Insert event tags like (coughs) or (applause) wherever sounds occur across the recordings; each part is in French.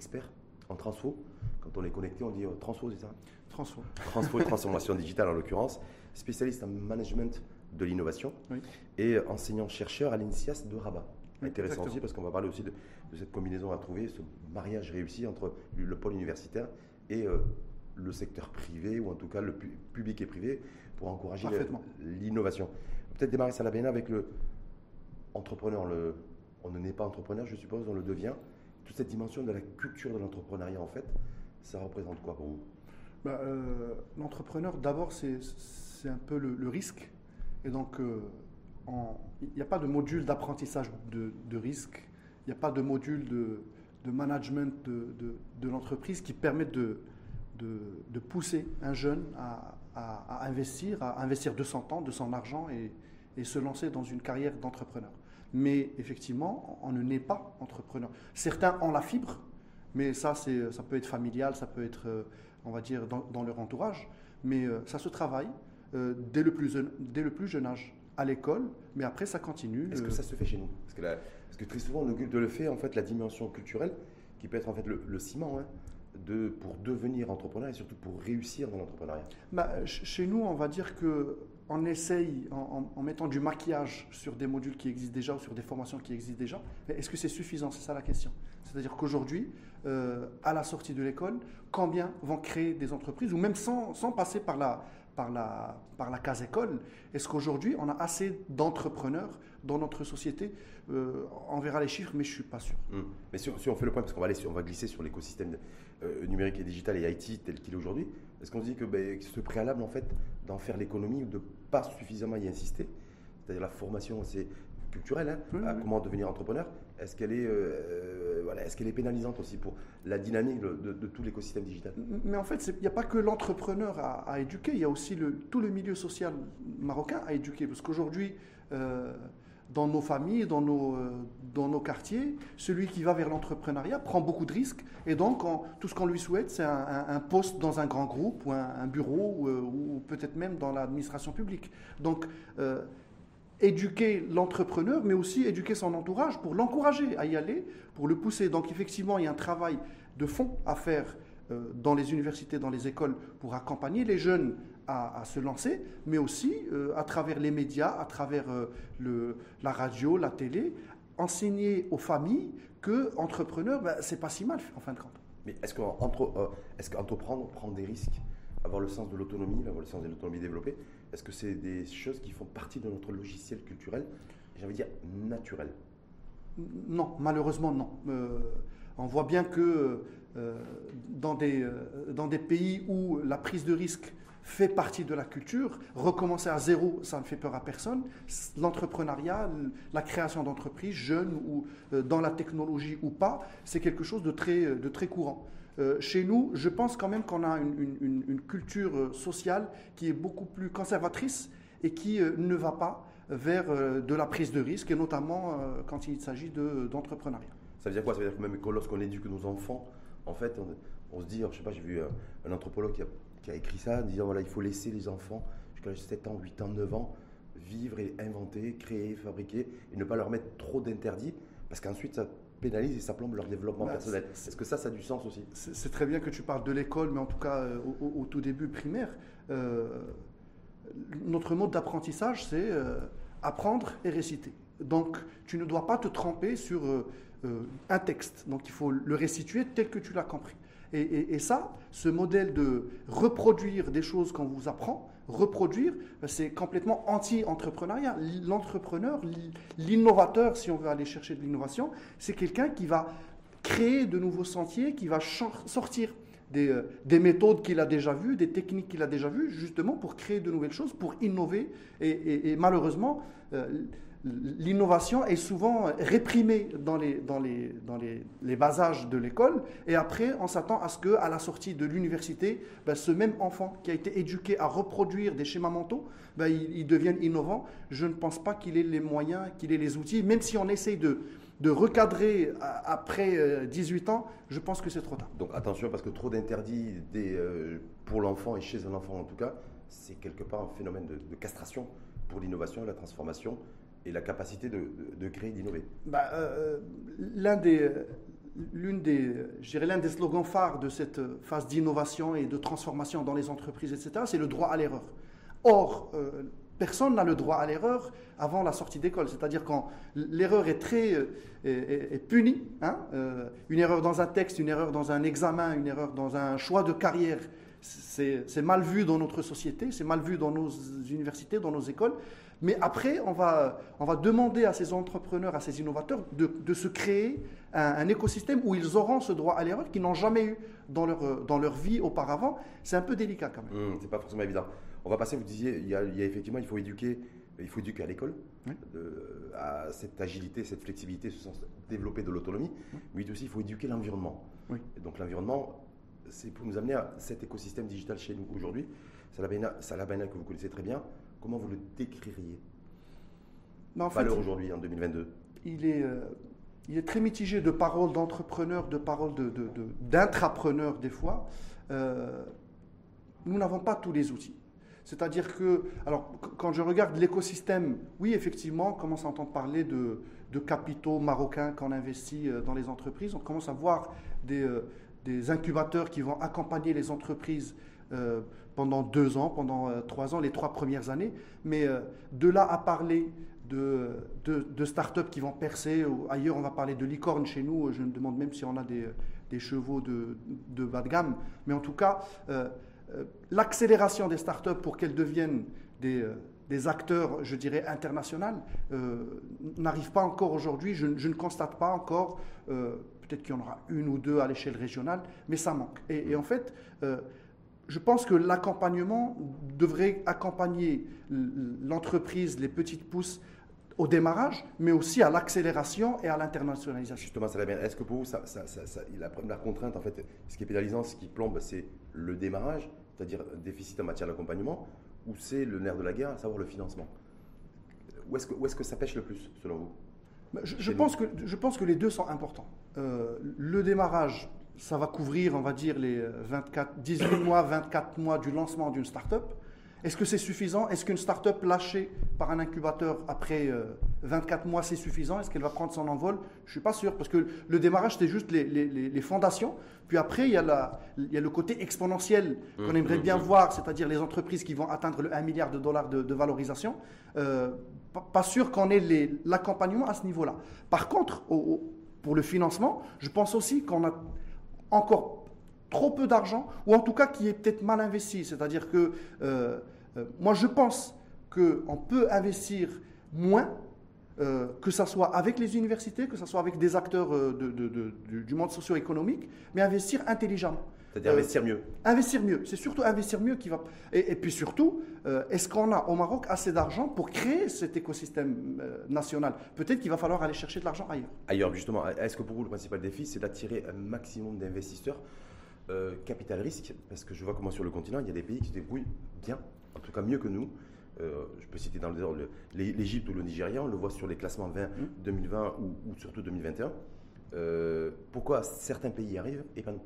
experts en transfo. Quand on est connecté, on dit euh, transfo, c'est ça? Transfo. Transfo et transformation digitale en l'occurrence. Spécialiste en management de l'innovation et enseignant-chercheur à l'INSIAS de Rabat. Intéressant aussi parce qu'on va parler aussi de, cette combinaison à trouver, ce mariage réussi entre le pôle universitaire et euh, le secteur privé, ou en tout cas le public et privé, pour encourager l'innovation. Peut-être démarrer ça la avec le entrepreneur. Le, on ne n'est pas entrepreneur, je suppose, on le devient. Toute cette dimension de la culture de l'entrepreneuriat, en fait, ça représente quoi pour vous? Bah, euh, L'entrepreneur, d'abord, c'est un peu le, risque. Et donc, euh, il n'y a pas de module d'apprentissage de, risque, il n'y a pas de module de, management de, l'entreprise qui permet de, pousser un jeune à, investir, à investir de son temps, de son argent et, se lancer dans une carrière d'entrepreneur. Mais effectivement, on ne naît pas entrepreneur. Certains ont la fibre, mais ça, ça peut être familial, ça peut être, euh, on va dire, dans, leur entourage. Mais euh, ça se travaille euh, dès, le plus, dès le plus jeune âge à l'école, mais après ça continue. Est-ce que ça se fait chez nous? Parce que, parce que, très souvent on occulte le fait, en fait, la dimension culturelle, qui peut être en fait le, ciment, hein, de, pour devenir entrepreneur et surtout pour réussir dans l'entrepreneuriat bah, Chez nous, on va dire que on essaye, en, mettant du maquillage sur des modules qui existent déjà ou sur des formations qui existent déjà, est-ce que c'est suffisant? C'est ça la question. C'est-à-dire qu'aujourd'hui, euh, à la sortie de l'école, combien vont créer des entreprises, ou même sans, passer par la, par la, case école, est-ce qu'aujourd'hui, on a assez d'entrepreneurs dans notre société? Euh, On verra les chiffres, mais je ne suis pas sûr. Hum. Mais si, on fait le point, parce qu'on va, va glisser sur l'écosystème euh, numérique et digital et IT tel qu'il est aujourd'hui, est-ce qu'on se dit que ben, ce préalable, en fait, d'en faire l'économie ou de pas suffisamment y insister, c'est-à-dire la formation, c'est culturelle, hein, à comment devenir entrepreneur, est-ce qu'elle est, euh, voilà, est, qu'elle est pénalisante aussi pour la dynamique de, tout l'écosystème digital? Mais en fait, il n'y a pas que l'entrepreneur à, éduquer, il y a aussi le, tout le milieu social marocain à éduquer. Parce qu'aujourd'hui, euh, dans nos familles, dans nos, euh, dans nos quartiers, celui qui va vers l'entrepreneuriat prend beaucoup de risques. Et donc, tout ce qu'on lui souhaite, c'est un, poste dans un grand groupe ou un, bureau ou, ou peut-être même dans l'administration publique. Donc, éduquer l'entrepreneur, mais aussi éduquer son entourage pour l'encourager à y aller, pour le pousser. Donc effectivement, il y a un travail de fond à faire euh, dans les universités, dans les écoles, pour accompagner les jeunes à, se lancer, mais aussi euh, à travers les médias, à travers euh, le, la radio, la télé, enseigner aux familles que entrepreneur, ben, c'est pas si mal en fin de compte. Mais est-ce qu'entreprendre prend des risques avoir le sens de l'autonomie, avoir le sens de l'autonomie développée, est-ce que c'est des choses qui font partie de notre logiciel culturel, j'ai envie de dire naturel Non, malheureusement non. Euh, on voit bien que euh, dans, des, euh, dans des pays où la prise de risque fait partie de la culture, recommencer à zéro, ça ne fait peur à personne. L'entrepreneuriat, la création d'entreprises, jeunes ou dans la technologie ou pas, c'est quelque chose de très, courant. Euh, chez nous, je pense quand même qu'on a une, culture euh, sociale qui est beaucoup plus conservatrice et qui euh, ne va pas vers de la prise de risque, et notamment quand il s'agit d'entrepreneuriat. Ça veut dire quoi? Ça veut dire que même lorsqu'on éduque nos enfants, en fait, on, se dit, je sais pas, j'ai vu un, anthropologue qui a, écrit ça, en disant, voilà, il faut laisser les enfants jusqu'à 7 ans, 8 ans, 9 ans vivre et inventer, créer, fabriquer, et ne pas leur mettre trop d'interdits, parce qu'ensuite, ça pénalise et ça plombe leur développement bah, personnel. Est-ce que ça, ça a du sens aussi? C'est très bien que tu parles de l'école, mais en tout cas euh, au, tout début primaire. Euh, notre mode d'apprentissage, c'est euh, apprendre et réciter. Donc tu ne dois pas te tromper sur un texte. Donc il faut le restituer tel que tu l'as compris. Et, ça, ce modèle de reproduire des choses qu'on vous apprend, reproduire, c'est complètement anti-entrepreneuriat. L'entrepreneur, l'innovateur, si on veut aller chercher de l'innovation, c'est quelqu'un qui va créer de nouveaux sentiers, qui va sortir des, euh, des, méthodes qu'il a déjà vues, des techniques qu'il a déjà vues, justement pour créer de nouvelles choses, pour innover. Et, malheureusement, euh, l'innovation est souvent réprimée dans les, dans les, dans les, les bas âges de l'école. Et après, on s'attend à ce qu'à la sortie de l'université, ben, ce même enfant qui a été éduqué à reproduire des schémas mentaux, ben, il, devienne innovant. Je ne pense pas qu'il ait les moyens, qu'il ait les outils, même si on essaye de, de recadrer après 18 euh, ans, je pense que c'est trop tard. Donc attention, parce que trop d'interdits euh, pour l'enfant et chez un enfant en tout cas, c'est quelque part un phénomène de, de castration pour l'innovation et la transformation et la capacité de, créer, d'innover bah, euh, L'un des, l'une des, l'un des slogans phares de cette phase d'innovation et de transformation dans les entreprises, etc., c'est le droit à l'erreur. Or, euh, personne n'a le droit à l'erreur avant la sortie d'école. C'est-à-dire quand l'erreur est très punie, hein, une erreur dans un texte, une erreur dans un examen, une erreur dans un choix de carrière, c'est mal vu dans notre société, c'est mal vu dans nos universités, dans nos écoles. Mais après, on va, on va demander à ces entrepreneurs, à ces innovateurs de, se créer un, écosystème où ils auront ce droit à l'erreur qu'ils n'ont jamais eu dans leur, dans leur vie auparavant. C'est un peu délicat quand même. Ce mmh, c'est pas forcément évident. On va passer, vous disiez, il y a, effectivement, il faut éduquer, il faut éduquer à l'école, à cette agilité, cette flexibilité, ce sens développer de l'autonomie, mais aussi il faut éduquer l'environnement. donc l'environnement, c'est pour nous amener à cet écosystème digital chez nous aujourd'hui. Salabena, que vous connaissez très bien, comment vous le décririez? En Valeur aujourd'hui, en 2022 il est, euh, il est très mitigé de paroles d'entrepreneurs, de paroles d'intrapreneurs de, des fois. Euh, nous n'avons pas tous les outils. C'est-à-dire que, alors, quand je regarde l'écosystème, oui, effectivement, on commence à entendre parler de, de capitaux marocains qu'on investit euh, dans les entreprises. On commence à voir des, des incubateurs qui vont accompagner les entreprises euh, pendant deux ans, pendant euh, trois ans, les trois premières années. Mais euh, de là à parler de, de, start-up qui vont percer, ailleurs on va parler de licorne chez nous, je me demande même si on a des, des chevaux de, de, bas de gamme. Mais en tout cas, l'accélération des start-up pour qu'elles deviennent des des acteurs, je dirais, internationaux, n'arrive pas encore aujourd'hui. Je, ne constate pas encore Peut-être qu'il y en aura une ou deux à l'échelle régionale, mais ça manque. Et, en fait, euh, je pense que l'accompagnement devrait accompagner l'entreprise, les petites pousses au démarrage, mais aussi à l'accélération et à l'internationalisation. Justement, ça va bien. Est-ce que pour vous, ça, la première contrainte, en fait, ce qui est pénalisant, ce qui plombe, c'est le démarrage, c'est-à-dire déficit en matière d'accompagnement, ou c'est le nerf de la guerre, à savoir le financement? Où est-ce que, est que ça pêche le plus, selon vous? Je, pense que, je pense que les deux sont importants. Euh, le démarrage, ça va couvrir, on va dire, les 24, 18 (coughs) mois, 24 mois du lancement d'une start-up. Est-ce que c'est suffisant? Est-ce qu'une start-up lâchée par un incubateur après 24 euh, mois, c'est suffisant? Est-ce qu'elle va prendre son envol? Je ne suis pas sûr, parce que le démarrage, c'est juste les, les, les, fondations. Puis après, il y a, la, il y a le côté exponentiel qu'on mmh, aimerait mmh, bien mmh. voir, c'est-à-dire les entreprises qui vont atteindre le 1 milliard de dollars de, valorisation. Euh, pas, sûr qu'on ait l'accompagnement à ce niveau-là. Par contre, pour le financement, je pense aussi qu'on a encore trop peu d'argent, ou en tout cas qui est peut-être mal investi. C'est-à-dire que euh, euh, moi, je pense qu'on peut investir moins, euh, que ce soit avec les universités, que ce soit avec des acteurs du monde socio-économique, mais investir intelligemment. C'est-à-dire investir mieux. Investir mieux. C'est surtout investir mieux qui va. Et, puis surtout, est-ce qu'on a au Maroc assez d'argent pour créer cet écosystème national? Peut-être qu'il va falloir aller chercher de l'argent ailleurs. Ailleurs, justement. Est-ce que pour vous, le principal défi, c'est d'attirer un maximum d'investisseurs euh, capital risque, parce que je vois comment sur le continent, il y a des pays qui se débrouillent bien, en tout cas mieux que nous. Euh, je peux citer dans le l'Égypte ou le Nigeria, on le voit sur les classements 20, 2020 mmh. ou, surtout 2021. Euh, pourquoi certains pays y arrivent et pas nous?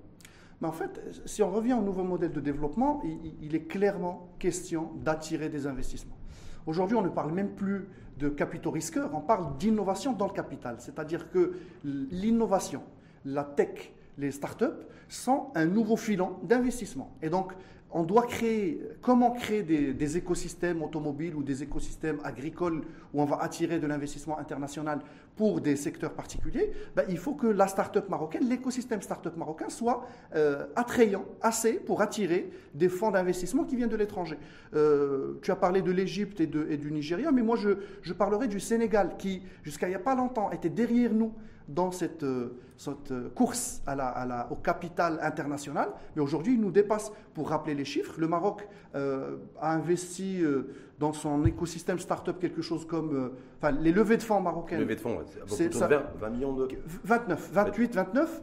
Mais en fait, si on revient au nouveau modèle de développement, il, est clairement question d'attirer des investissements. Aujourd'hui, on ne parle même plus de capitaux risqueurs, on parle d'innovation dans le capital. C'est-à-dire que l'innovation, la tech, les startups sont un nouveau filon d'investissement. Et donc, on doit créer, comment créer des, écosystèmes automobiles ou des écosystèmes agricoles où on va attirer de l'investissement international pour des secteurs particuliers ben, Il faut que la start-up marocaine, l'écosystème start-up marocain soit euh, attrayant assez pour attirer des fonds d'investissement qui viennent de l'étranger. Euh, tu as parlé de l'Égypte et, du Nigeria, mais moi je, je parlerai du Sénégal qui, jusqu'à il n'y a pas longtemps, était derrière nous dans cette, euh, cette euh, course à la, à la, au capital international, mais aujourd'hui il nous dépasse. Pour rappeler les chiffres, le Maroc euh, a investi dans son écosystème start-up quelque chose comme. enfin, les levées de fonds marocaines. Levées de fonds, c'est 20, 20, millions de. 29, 28, 29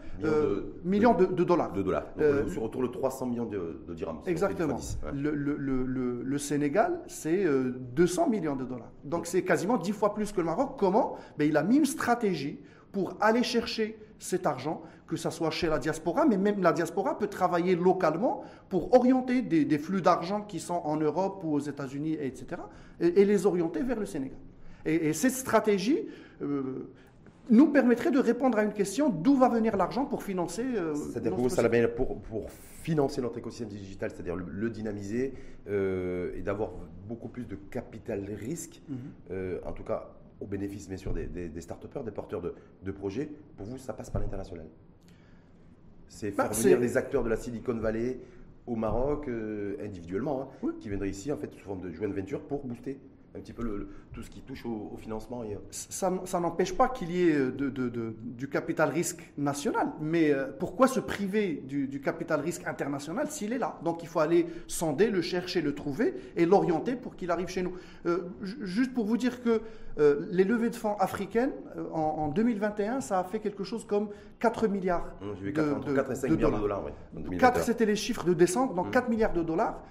millions, de, dollars. De dollars. sur autour de 300 millions de, dirhams. Exactement. le, le, le, le, Sénégal, c'est 200 millions de dollars. Donc c'est quasiment 10 fois plus que le Maroc. Comment? Ben, Il a mis une stratégie pour aller chercher cet argent, que ce soit chez la diaspora, mais même la diaspora peut travailler localement pour orienter des, flux d'argent qui sont en Europe ou aux États-Unis, etc., et, les orienter vers le Sénégal. Et, cette stratégie, euh, nous permettrait de répondre à une question d'où va venir l'argent pour financer. c'est-à-dire pour, pour, financer notre écosystème digital, c'est-à-dire le, dynamiser et d'avoir beaucoup plus de capital risque, mhm. en tout cas au bénéfice bien sûr des, des, start-upers, des porteurs de, de projets. Pour vous, ça passe par l'international C'est bah, faire venir les acteurs de la Silicon Valley au Maroc euh, individuellement, hein, qui viendraient ici en fait sous forme de joint venture pour booster un petit peu le, tout ce qui touche au, financement. Et... Ça, ça n'empêche pas qu'il y ait euh, de, de, du capital risque national, mais euh, pourquoi se priver du, du capital risque international s'il est là? Donc il faut aller sonder, le chercher, le trouver et l'orienter pour qu'il arrive chez nous. Euh, juste pour vous dire que les levées de fonds africaines, en, 2021, ça a fait quelque chose comme 4 milliards. Mmh, 4, de, 4 et 5 milliards de dollars. Oui, 4, c'était les chiffres de décembre, donc 4 mmh. milliards de dollars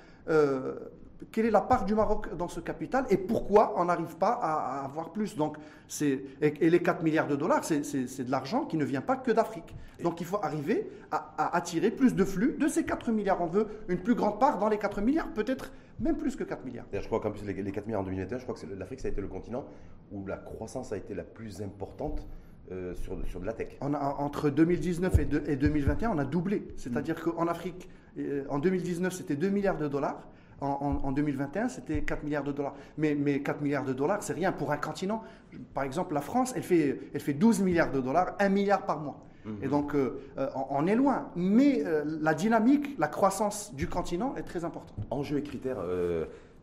quelle est la part du Maroc dans ce capital et pourquoi on n'arrive pas à, avoir plus. Donc, et, et, les 4 milliards de dollars, c'est de l'argent qui ne vient pas que d'Afrique. Donc il faut arriver à, attirer plus de flux de ces 4 milliards. On veut une plus grande part dans les 4 milliards, peut-être même plus que 4 milliards. Je crois qu'en plus, les, 4 milliards en 2021, je crois que l'Afrique, ça a été le continent où la croissance a été la plus importante. Euh, sur, sur, de la tech. On a, entre 2019 et, 2021, on a doublé. C'est-à-dire qu'en Afrique, euh, en 2019, c'était 2 milliards de dollars en, 2021, c'était 4 milliards de dollars. Mais, mais 4 milliards de dollars, c'est rien pour un continent. Par exemple, la France, elle fait, elle fait 12 milliards de dollars, 1 milliard par mois. Et mhm. donc, euh, euh, on, est loin. Mais euh, la dynamique, la croissance du continent est très importante. Enjeux et critères,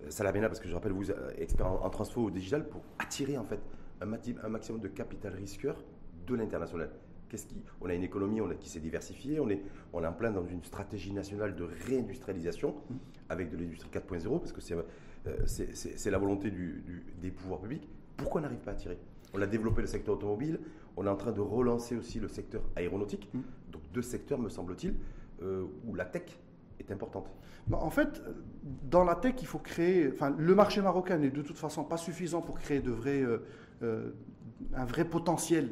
Salamena, parce que je rappelle, vous êtes expert en, en transfo digital, pour attirer en fait un, un maximum de capital risqueur de l'international. Qu'est-ce qui, on a une économie on a, qui s'est diversifiée, on est, on est en plein dans une stratégie nationale de réindustrialisation avec de l'industrie 4.0, parce que euh, c'est la volonté du, des pouvoirs publics. Pourquoi on n'arrive pas à tirer? On a développé le secteur automobile, on est en train de relancer aussi le secteur aéronautique, mm. donc deux secteurs, me semble-t-il, euh, où la tech est importante. Bah, en fait, dans la tech, il faut créer. Enfin, le marché marocain n'est de toute façon pas suffisant pour créer de vrais, euh, un vrai potentiel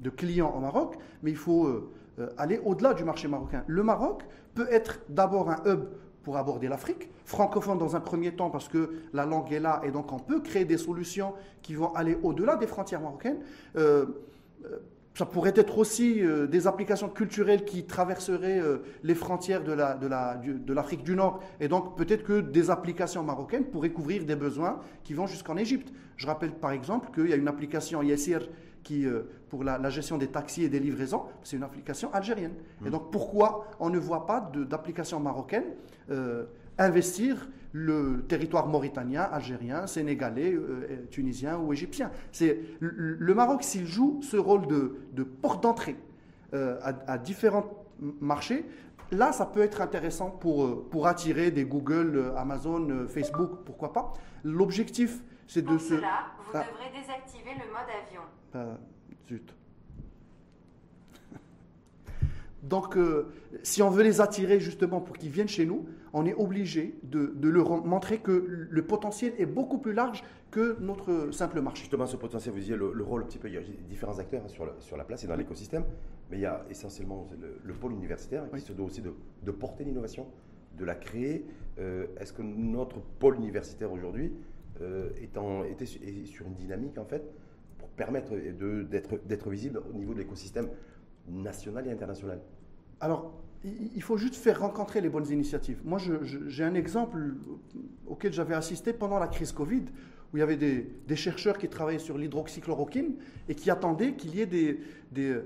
de clients au Maroc, mais il faut euh, euh, aller au-delà du marché marocain. Le Maroc peut être d'abord un hub pour aborder l'Afrique, francophone dans un premier temps parce que la langue est là et donc on peut créer des solutions qui vont aller au-delà des frontières marocaines. Euh, ça pourrait être aussi des applications culturelles qui traverseraient les frontières de l'Afrique de du Nord. Et donc peut-être que des applications marocaines pourraient couvrir des besoins qui vont jusqu'en Égypte. Je rappelle par exemple qu'il y a une application Yassir qui, euh, pour la, gestion des taxis et des livraisons, c'est une application algérienne. Et mmh. donc pourquoi on ne voit pas d'application marocaine euh, investir le territoire mauritanien, algérien, sénégalais, euh, tunisien ou égyptien? C'est le Maroc s'il joue ce rôle de, porte d'entrée à, différents marchés. Là, ça peut être intéressant pour, pour attirer des Google, Amazon, Facebook, pourquoi pas. L'objectif, c'est de se... Cela, vous ah. devrez désactiver le mode avion. Ah, zut. (laughs) Donc, euh, si on veut les attirer justement pour qu'ils viennent chez nous, on est obligé de, leur montrer que le potentiel est beaucoup plus large que notre simple marché. Justement, ce potentiel, vous disiez le, rôle un petit peu, il y a différents acteurs hein, sur, la, sur la place et dans l'écosystème, mais il y a essentiellement le, pôle universitaire qui se doit aussi de, porter l'innovation, de la créer. Euh, est-ce que notre pôle universitaire aujourd'hui euh, est, est sur une dynamique en fait permettre d'être visible au niveau de l'écosystème national et international Alors, il faut juste faire rencontrer les bonnes initiatives. Moi, j'ai un exemple auquel j'avais assisté pendant la crise Covid, où il y avait des, chercheurs qui travaillaient sur l'hydroxychloroquine et qui attendaient qu'il y ait des,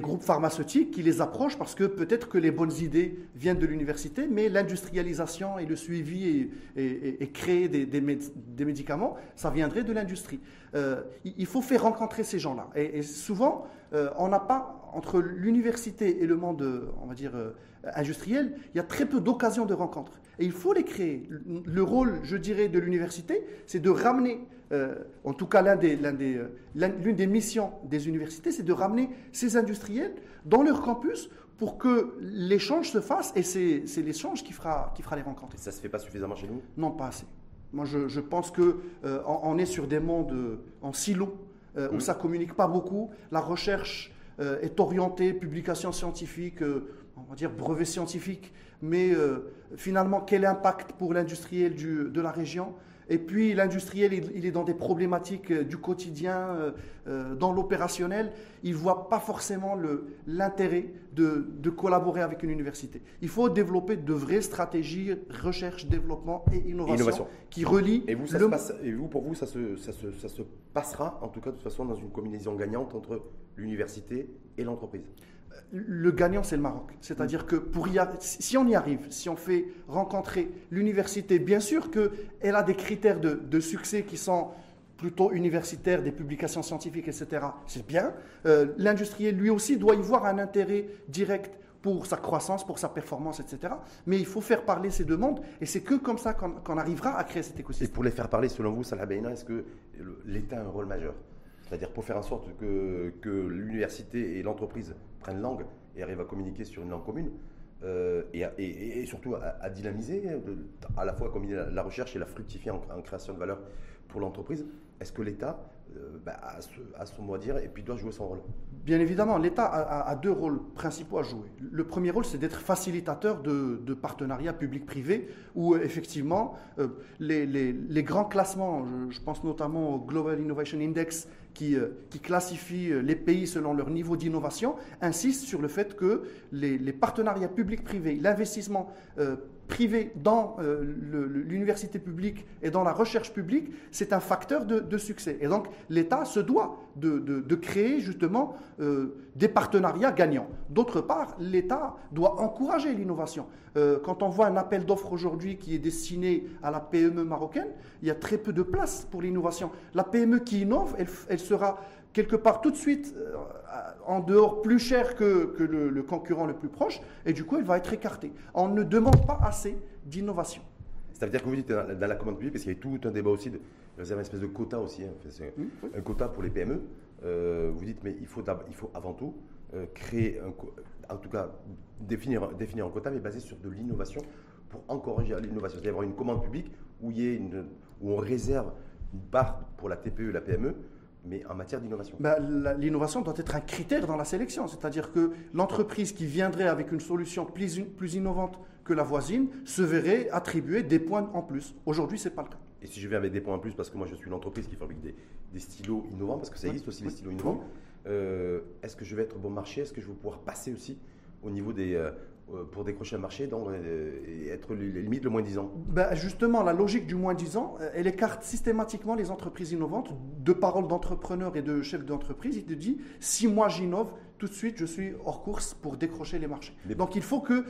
groupes pharmaceutiques qui les approchent parce que peut-être que les bonnes idées viennent de l'université, mais l'industrialisation et le suivi et, créer des, médicaments, ça viendrait de l'industrie. Euh, il faut faire rencontrer ces gens-là. Et, souvent, euh, on n'a pas, entre l'université et le monde, on va dire, euh, industriel, il y a très peu d'occasions de rencontres. Et il faut les créer. Le rôle, je dirais, de l'université, c'est de ramener, euh, en tout cas l'une des, des, euh, des, missions des universités, c'est de ramener ces industriels dans leur campus pour que l'échange se fasse, et c'est l'échange qui fera, qui fera les rencontres. Et ça ne se fait pas suffisamment chez nous? Non, pas assez. Moi, je, je pense qu'on euh, on est sur des mondes en silo, où mmh. ça ne communique pas beaucoup. La recherche est orientée, publication scientifique, on va dire brevet scientifique, mais finalement, quel impact pour l'industriel de la région? Et puis l'industriel, il, est dans des problématiques euh, du quotidien, euh, euh, dans l'opérationnel. Il ne voit pas forcément l'intérêt de, de, collaborer avec une université. Il faut développer de vraies stratégies recherche, développement et innovation, qui relient. Et vous, ça se passe, et vous pour vous, ça se, ça, se, ça se passera, en tout cas de toute façon, dans une combinaison gagnante entre l'université et l'entreprise le gagnant, c'est le Maroc. C'est-à-dire que pour y si on y arrive, si on fait rencontrer l'université, bien sûr qu'elle a des critères de, succès qui sont plutôt universitaires, des publications scientifiques, etc. C'est bien. Euh, l'industriel, lui aussi, doit y voir un intérêt direct pour sa croissance, pour sa performance, etc. Mais il faut faire parler ces demandes, et c'est que comme ça qu'on arrivera à créer cet écosystème. Et pour les faire parler, selon vous, Salah Beina, est-ce que l'État a un rôle majeur? C'est-à-dire pour faire en sorte que, l'université et l'entreprise prennent langue et arrivent à communiquer sur une langue commune. Euh, et, surtout à, dynamiser, euh, à la fois combiner la, recherche et la fructifier en, création de valeur pour l'entreprise. Est-ce que l'État euh, bah, a, son mot à dire et puis doit jouer son rôle? Bien évidemment, l'État a, deux rôles principaux à jouer. Le premier rôle, c'est d'être facilitateur de, partenariats public-privé, où effectivement, les, les, grands classements, je, pense notamment au Global Innovation Index, qui, euh, qui classifie euh, les pays selon leur niveau d'innovation, insiste sur le fait que les, partenariats publics-privés, l'investissement euh, privé dans l'université publique et dans la recherche publique, c'est un facteur de, succès. Et donc l'État se doit de, créer justement des partenariats gagnants. D'autre part, l'État doit encourager l'innovation. quand on voit un appel d'offres aujourd'hui qui est destiné à la PME marocaine, il y a très peu de place pour l'innovation. La PME qui innove, elle sera quelque part tout de suite euh, en dehors plus cher que, que le, concurrent le plus proche, et du coup, elle va être écartée. On ne demande pas assez d'innovation. Ça veut dire que vous dites dans la commande publique, parce qu'il y a tout un débat aussi, de, vous avez une espèce de quota aussi, hein, un quota pour les PME. Euh, vous dites, mais il faut, il faut avant tout euh, créer, un, en tout cas définir, définir un quota, mais basé sur de l'innovation pour encourager l'innovation. C'est-à-dire avoir une commande publique où, il y ait une, où on réserve une part pour la TPE et la PME mais en matière d'innovation bah, L'innovation doit être un critère dans la sélection, c'est-à-dire que l'entreprise qui viendrait avec une solution plus, plus innovante que la voisine se verrait attribuer des points en plus. Aujourd'hui, ce n'est pas le cas. Et si je viens avec des points en plus, parce que moi je suis une entreprise qui fabrique des, des stylos innovants, parce que ça existe aussi les stylos innovants, euh, est-ce que je vais être bon marché? Est-ce que je vais pouvoir passer aussi au niveau des, euh, pour décrocher un marché donc, euh, et être limite le moins 10 ans ben Justement, la logique du moins 10 ans, euh, elle écarte systématiquement les entreprises innovantes. De paroles d'entrepreneurs et de chefs d'entreprise, il te dit si moi j'innove, tout de suite je suis hors course pour décrocher les marchés. Donc il faut que,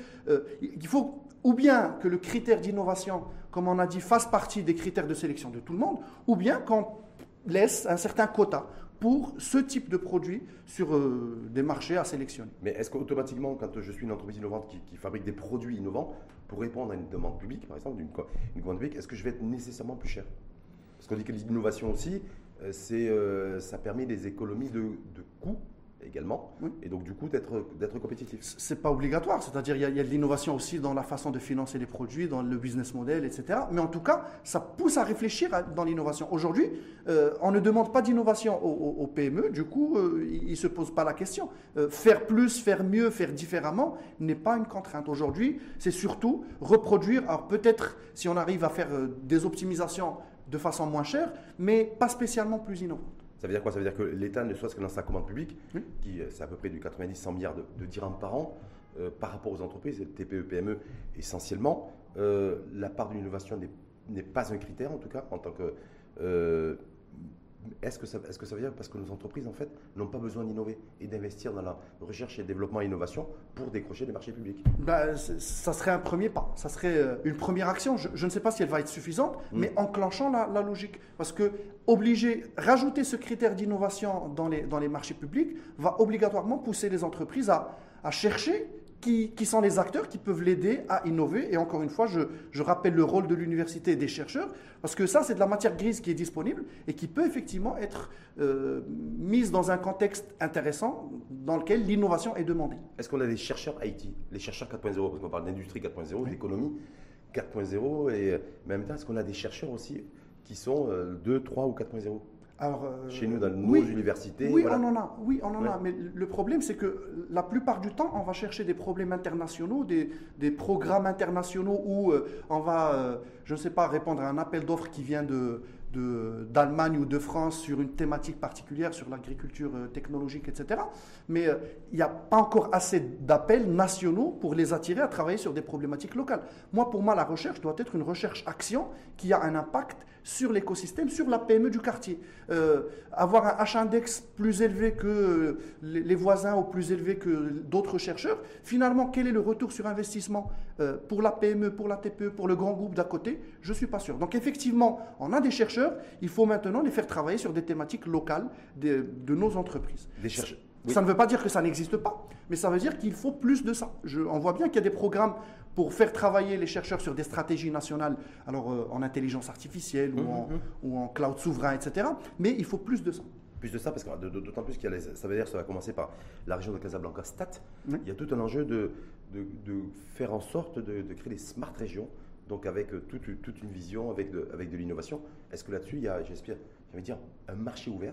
il faut ou bien que le critère d'innovation, comme on a dit, fasse partie des critères de sélection de tout le monde, ou bien qu'on laisse un certain quota pour ce type de produit sur euh, des marchés à sélectionner. Mais est-ce qu'automatiquement, quand je suis une entreprise innovante qui, fabrique des produits innovants, pour répondre à une demande publique, par exemple, d'une commande publique, est-ce que je vais être nécessairement plus cher? Parce qu'on dit que l'innovation aussi, euh, c'est, euh, ça permet des économies de coûts également, et donc du coup d'être, compétitif. C'est pas obligatoire, c'est-à-dire il y, a, de l'innovation aussi dans la façon de financer les produits, dans le business model, etc. Mais en tout cas, ça pousse à réfléchir dans l'innovation. Aujourd'hui, euh, on ne demande pas d'innovation aux, PME, du coup, euh, ils ne se posent pas la question. Euh, faire plus, faire mieux, faire différemment n'est pas une contrainte. Aujourd'hui, c'est surtout reproduire, alors peut-être si on arrive à faire des optimisations de façon moins chère, mais pas spécialement plus innovante. Ça veut dire quoi? Ça veut dire que l'État, ne soit ce que dans sa commande publique, qui euh, c'est à peu près du 90-100 milliards de, dirhams par an, euh, par rapport aux entreprises, TPE, PME essentiellement, euh, la part de l'innovation n'est pas un critère en tout cas en tant que est-ce que, ça, est que ça veut dire parce que nos entreprises, en fait, n'ont pas besoin d'innover et d'investir dans la recherche et développement et innovation pour décrocher les marchés publics? Ben, Ça serait un premier pas, ça serait euh, une première action. Je, ne sais pas si elle va être suffisante, mm. mais enclenchant la, la, logique. Parce que obliger, rajouter ce critère d'innovation dans les, dans les marchés publics va obligatoirement pousser les entreprises à, à chercher qui, sont les acteurs qui peuvent l'aider à innover. Et encore une fois, je, rappelle le rôle de l'université et des chercheurs, parce que ça, c'est de la matière grise qui est disponible et qui peut effectivement être euh, mise dans un contexte intéressant dans lequel l'innovation est demandée. Est-ce qu'on a des chercheurs IT, les chercheurs 4.0, parce qu'on parle d'industrie 4.0, d'économie 4.0, et en même temps, est-ce qu'on a des chercheurs aussi qui sont 2, euh, 3 ou 4.0 alors, euh, Chez nous, dans nos universités Oui, on en a. Oui, on en a. Mais le problème, c'est que la plupart du temps, on va chercher des problèmes internationaux, des, des programmes internationaux où euh, on va, euh, je ne sais pas, répondre à un appel d'offres qui vient de, d'Allemagne ou de France sur une thématique particulière, sur l'agriculture technologique, etc. Mais euh, il n'y a pas encore assez d'appels nationaux pour les attirer à travailler sur des problématiques locales. Moi, pour moi, la recherche doit être une recherche-action qui a un impact sur l'écosystème, sur la PME du quartier. Euh, avoir un H-index plus élevé que les voisins ou plus élevé que d'autres chercheurs, finalement, quel est le retour sur investissement pour la PME, pour la TPE, pour le grand groupe d'à côté? Je ne suis pas sûr. Donc effectivement, on a des chercheurs il faut maintenant les faire travailler sur des thématiques locales de, nos entreprises. Ça ne veut pas dire que ça n'existe pas, mais ça veut dire qu'il faut plus de ça. on voit bien qu'il y a des programmes pour faire travailler les chercheurs sur des stratégies nationales, alors euh, en intelligence artificielle ou, en, mhm, mhm. ou, en, cloud souverain, etc. Mais il faut plus de ça plus de ça, parce que d'autant plus qu'il y a ça veut dire que ça va commencer par la région de Casablanca Stat. Il y a tout un enjeu de, de, faire en sorte de, créer des smart régions donc avec euh, toute, toute une vision, avec de, avec de l'innovation. Est-ce que là-dessus, il y a, j'espère, dire, un marché ouvert?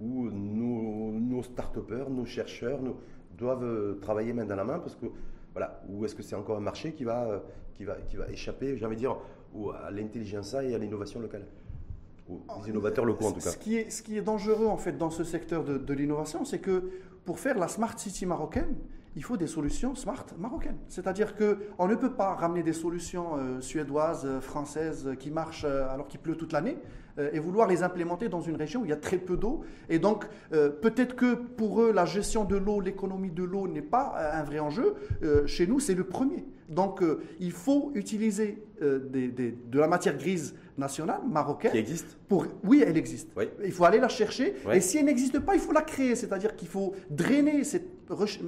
Où nos, nos start-upers, nos chercheurs nous, doivent euh, travailler main dans la main parce que, voilà, ou est-ce que c'est encore un marché qui va, euh, qui va, qui va échapper, j'ai envie de dire, à l'intelligence et à l'innovation locale? Aux ah, innovateurs locaux en tout cas. Ce qui est, ce qui est dangereux en fait dans ce secteur de, de l'innovation, c'est que pour faire la Smart City marocaine, il faut des solutions smart marocaines. C'est-à-dire qu'on ne peut pas ramener des solutions euh, suédoises, euh, françaises, euh, qui marchent alors qu'il pleut toute l'année, et vouloir les implémenter dans une région où il y a très peu d'eau. Et donc, peut-être que pour eux, la gestion de l'eau, l'économie de l'eau n'est pas un vrai enjeu. chez nous, c'est le premier. Donc, il faut utiliser de la matière grise nationale, marocaine. Qui existe pour, Oui, elle existe. Il faut aller la chercher. Et si elle n'existe pas, il faut la créer. C'est-à-dire qu'il faut drainer cette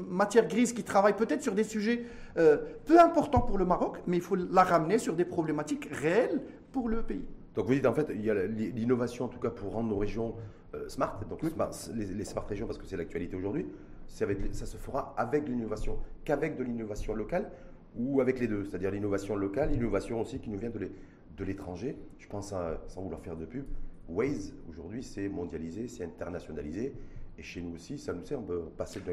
matière grise qui travaille peut-être sur des sujets euh, peu importants pour le Maroc, mais il faut la ramener sur des problématiques réelles pour le pays. Donc vous dites en fait, il y a l'innovation en tout cas pour rendre nos régions euh, smart, donc les, smart régions parce que c'est l'actualité aujourd'hui, ça se fera avec de l'innovation, qu'avec de l'innovation locale ou avec les deux, c'est-à-dire l'innovation locale, l'innovation aussi qui nous vient de l'étranger. Je pense, à, sans vouloir faire de pub, Waze aujourd'hui c'est mondialisé, c'est internationalisé. Et chez nous aussi, ça nous sert, de passer de,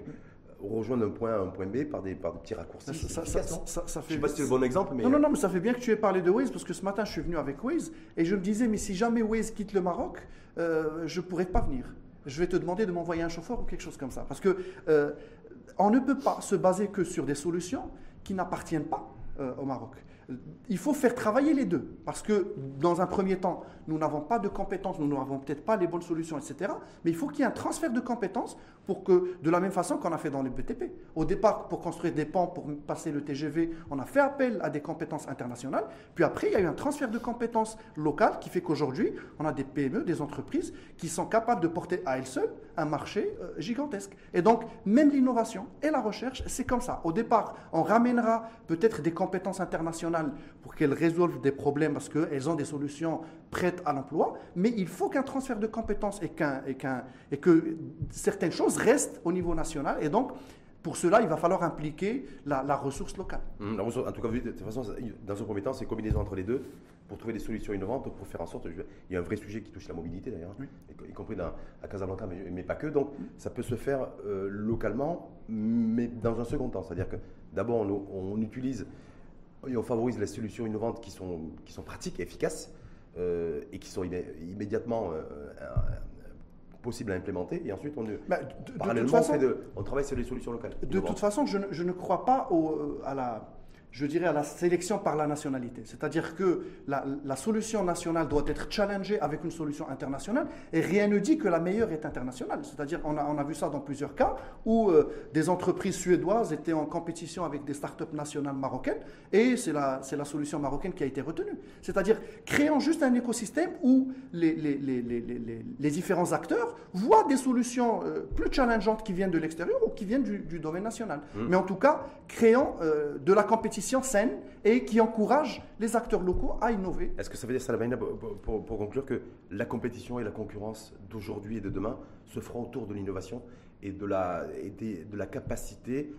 rejoindre un point A à un point B par des, par des petits raccourcis. Ça, ça, ça, ça fait... Je ne sais pas si c'est le bon exemple, mais... Non, non, non, mais ça fait bien que tu aies parlé de Waze, parce que ce matin, je suis venu avec Waze, et je me disais, mais si jamais Waze quitte le Maroc, euh, je ne pourrais pas venir. Je vais te demander de m'envoyer un chauffeur ou quelque chose comme ça. Parce que euh, on ne peut pas se baser que sur des solutions qui n'appartiennent pas euh, au Maroc il faut faire travailler les deux. Parce que, dans un premier temps, nous n'avons pas de compétences, nous n'avons peut-être pas les bonnes solutions, etc. Mais il faut qu'il y ait un transfert de compétences pour que, de la même façon qu'on a fait dans les BTP. Au départ, pour construire des ponts, pour passer le TGV, on a fait appel à des compétences internationales. Puis après, il y a eu un transfert de compétences locales qui fait qu'aujourd'hui, on a des PME, des entreprises qui sont capables de porter à elles seules un marché euh, gigantesque. Et donc, même l'innovation et la recherche, c'est comme ça. Au départ, on ramènera peut-être des compétences internationales pour qu'elles résolvent des problèmes parce qu'elles ont des solutions prêtes à l'emploi, mais il faut qu'un transfert de compétences et, et, et que certaines choses restent au niveau national. Et donc, pour cela, il va falloir impliquer la, ressource locale. Mmh, en tout cas, de toute façon, dans un premier temps, c'est combinaison entre les deux pour trouver des solutions innovantes, pour faire en sorte. Il y a un vrai sujet qui touche la mobilité d'ailleurs, y, compris à Casablanca, mais, pas que. Donc, ça peut se faire euh, localement, mais dans un second temps. C'est-à-dire que d'abord, on, on, utilise et on favorise les solutions innovantes qui sont, qui sont pratiques et efficaces euh, et qui sont immédiatement euh, euh, possibles à implémenter. Et ensuite, on, bah, parallèlement, on, travaille sur les solutions locales. De toute façon, je ne, je ne crois pas au, à la je dirais, à la sélection par la nationalité. C'est-à-dire que la, solution nationale doit être challengée avec une solution internationale et rien ne dit que la meilleure est internationale. C'est-à-dire, on a, on a vu ça dans plusieurs cas où euh, des entreprises suédoises étaient en compétition avec des startups nationales marocaines et c'est la, la solution marocaine qui a été retenue. C'est-à-dire, créant juste un écosystème où les, les, les, les différents acteurs voient des solutions euh, plus challengeantes qui viennent de l'extérieur ou qui viennent du, domaine national. Mmh. Mais en tout cas, créant euh, de la compétition saine et qui encourage les acteurs locaux à innover. Est-ce que ça veut dire, Salamaina, pour, pour, conclure, que la compétition et la concurrence d'aujourd'hui et de demain se feront autour de l'innovation et, de la, de la capacité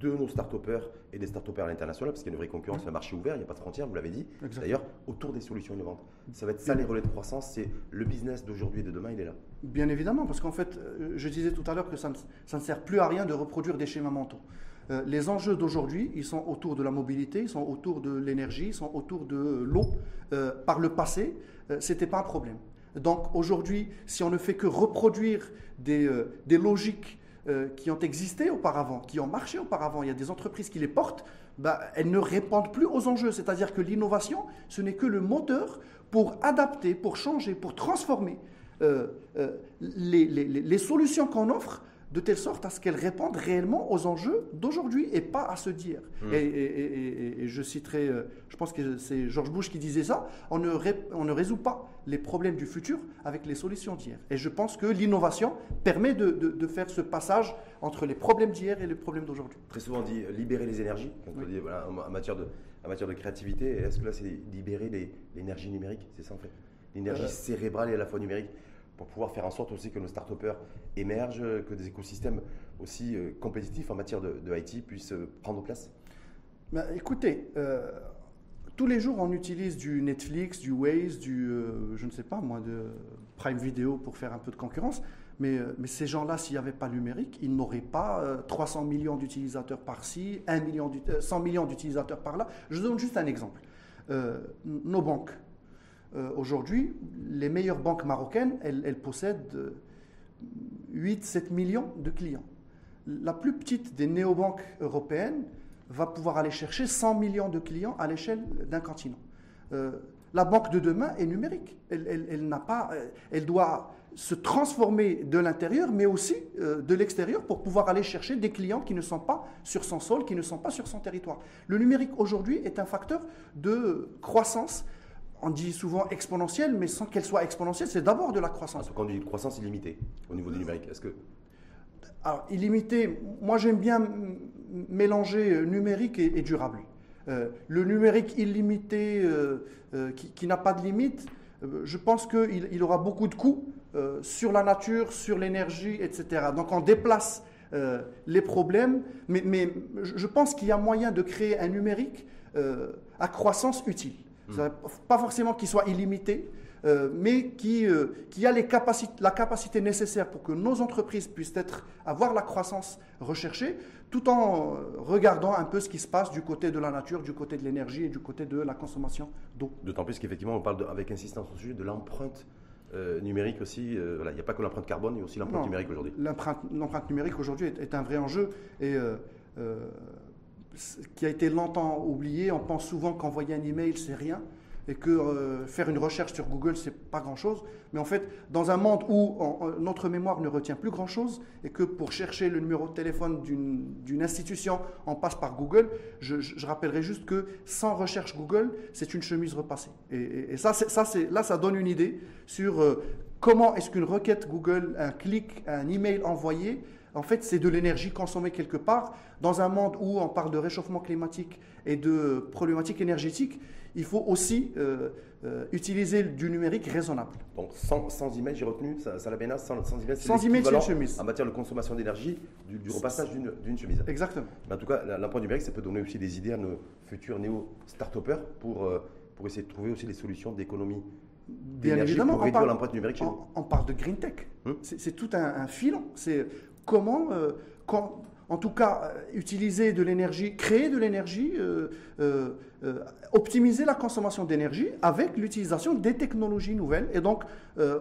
de nos start-upers et des start-upers à l'international, parce qu'il y a une vraie concurrence, un marché ouvert, il n'y a pas de frontières, vous l'avez dit. D'ailleurs, autour des solutions innovantes. Ça va être ça les relais de croissance, c'est le business d'aujourd'hui et de demain, il est là. Bien évidemment, parce qu'en fait, euh, je disais tout à l'heure que ça ne, sert plus à rien de reproduire des schémas mentaux. Euh, les enjeux d'aujourd'hui, ils sont autour de la mobilité, ils sont autour de l'énergie, ils sont autour de l'eau. Euh, par le passé, ce n'était pas un problème. Donc aujourd'hui, si on ne fait que reproduire des, logiques euh, qui ont existé auparavant, qui ont marché auparavant, il y a des entreprises qui les portent, bah, elles ne répondent plus aux enjeux. C'est-à-dire que l'innovation, ce n'est que le moteur pour adapter, pour changer, pour transformer euh, euh, les, solutions qu'on offre de telle sorte à ce qu'elles répondent réellement aux enjeux d'aujourd'hui et pas à se dire. Hmm. Et, je citerai, euh, je pense que c'est George Bush qui disait ça, on ne, on ne résout pas les problèmes du futur avec les solutions d'hier. Et je pense que l'innovation permet de, de, faire ce passage entre les problèmes d'hier et les problèmes d'aujourd'hui. Très souvent on dit euh, libérer les énergies, quand on dit, voilà, en, matière de, en matière de créativité. Est-ce que là c'est libérer l'énergie numérique? C'est ça en fait L'énergie euh, cérébrale et à la fois numérique pour pouvoir faire en sorte aussi que nos start émergent, que des écosystèmes aussi euh, compétitifs en matière de, IT puissent euh, prendre place bah, Écoutez, euh, tous les jours on utilise du Netflix, du Waze, du, je ne sais pas moi, de Prime Video pour faire un peu de concurrence. Mais, mais ces gens-là, s'il n'y avait pas le numérique, ils n'auraient pas 300 millions d'utilisateurs par-ci, 100 millions d'utilisateurs par-là. Je donne juste un exemple. nos banques, euh, aujourd'hui, les meilleures banques marocaines, elles, possèdent 8-7 euh, millions de clients. La plus petite des néobanques européennes va pouvoir aller chercher 100 millions de clients à l'échelle d'un continent. Euh, la banque de demain est numérique. Elle, doit se transformer de l'intérieur, mais aussi de l'extérieur pour pouvoir aller chercher des clients qui ne sont pas sur son sol, qui ne sont pas sur son territoire. Le numérique aujourd'hui est un facteur de croissance on dit souvent exponentielle, mais sans qu'elle soit exponentielle, c'est d'abord de la croissance. Quand on dit croissance illimitée au niveau du numérique, est-ce que... Alors, illimité, moi j'aime bien mélanger numérique et, durable. Euh, le numérique illimité euh, euh, qui, n'a pas de limite, je pense qu'il il aura beaucoup de coûts sur la nature, sur l'énergie, etc. Donc on déplace les problèmes, mais, mais je pense qu'il y a moyen de créer un numérique à croissance utile. Pas forcément qu'il soit illimité, euh, mais qui, euh, qui a les capacités, la capacité nécessaire pour que nos entreprises puissent être, avoir la croissance recherchée, tout en regardant un peu ce qui se passe du côté de la nature, du côté de l'énergie et du côté de la consommation d'eau. D'autant plus qu'effectivement, on parle avec insistance au sujet de l'empreinte euh, numérique aussi. voilà, il n'y a pas que l'empreinte carbone, il y a aussi l'empreinte numérique aujourd'hui. L'empreinte numérique aujourd'hui est, est, un vrai enjeu. Et qui a été longtemps oublié. On pense souvent qu'envoyer un email, c'est rien et que euh, faire une recherche sur Google, c'est pas grand-chose. Mais en fait, dans un monde où notre mémoire ne retient plus grand-chose et que pour chercher le numéro de téléphone d'une institution, on passe par Google, je, rappellerai juste que sans recherche Google, c'est une chemise repassée. Et, ça, ça là, ça donne une idée sur euh, comment est-ce qu'une requête Google, un clic, un email envoyé, en fait, c'est de l'énergie consommée quelque part. Dans un monde où on parle de réchauffement climatique et de problématiques énergétiques, il faut aussi euh, euh, utiliser du numérique raisonnable. Donc sans, sans email, j'ai retenu, ça, ça la sans, sans email, c'est sans email, une chemise. En matière de consommation d'énergie, du, repassage d'une chemise. Exactement. en tout cas, l'emploi numérique, ça peut donner aussi des idées à nos futurs néo-start-upers pour, euh, pour essayer de trouver aussi des solutions d'économie Bien évidemment, pour réduire l'empreinte numérique on, on, parle de green tech. Hum? C'est tout un, un filon. C'est comment, euh, en tout cas, euh, utiliser de l'énergie, créer de l'énergie, euh, optimiser la consommation d'énergie avec l'utilisation des technologies nouvelles. Et donc,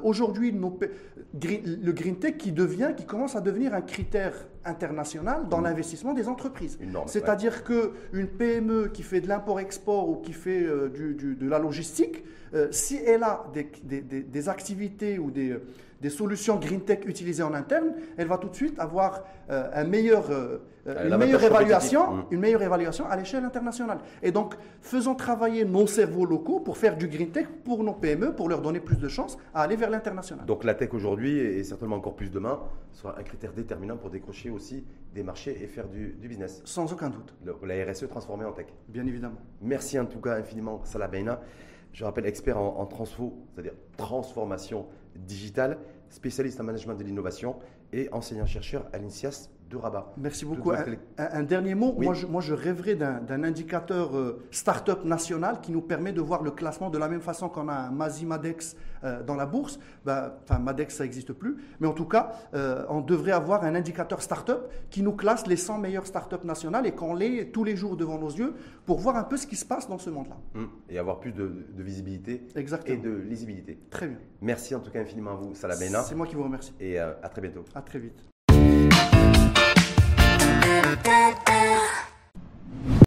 aujourd'hui, le green tech qui devient, qui commence à devenir un critère international dans mmh. l'investissement des entreprises. C'est-à-dire qu'une PME qui fait de l'import-export ou qui fait de la logistique, si elle a des activités ou des des solutions green tech utilisées en interne, elle va tout de suite avoir euh, un meilleur, euh, euh, une, meilleure évaluation, mmh. une meilleure évaluation à l'échelle internationale. Et donc, faisons travailler nos cerveaux locaux pour faire du green tech pour nos PME, pour leur donner plus de chances à aller vers l'international. Donc la tech aujourd'hui, et certainement encore plus demain, sera un critère déterminant pour décrocher aussi des marchés et faire du, business. Sans aucun doute. la RSE transformée en tech. Bien évidemment. Merci en tout cas infiniment, Salah Beina. Je rappelle expert en, en transfo, c'est-à-dire transformation digitale, spécialiste en management de l'innovation et enseignant-chercheur à l'INSIAS de Rabat. Merci beaucoup. Un, dernier mot. Moi, je, moi, je rêverais d'un indicateur euh, start-up national qui nous permet de voir le classement de la même façon qu'on a un Mazi Madex euh, dans la bourse. Ben, enfin, Madex, ça n'existe plus. Mais en tout cas, euh, on devrait avoir un indicateur start-up qui nous classe les 100 meilleures start-up nationales et qu'on les tous les jours devant nos yeux pour voir un peu ce qui se passe dans ce monde-là. Hum, et avoir plus de, visibilité et de lisibilité. Très bien. Merci en tout cas infiniment à vous, Salah Bena. C'est moi qui vous remercie. Et à très bientôt. À très vite. Da da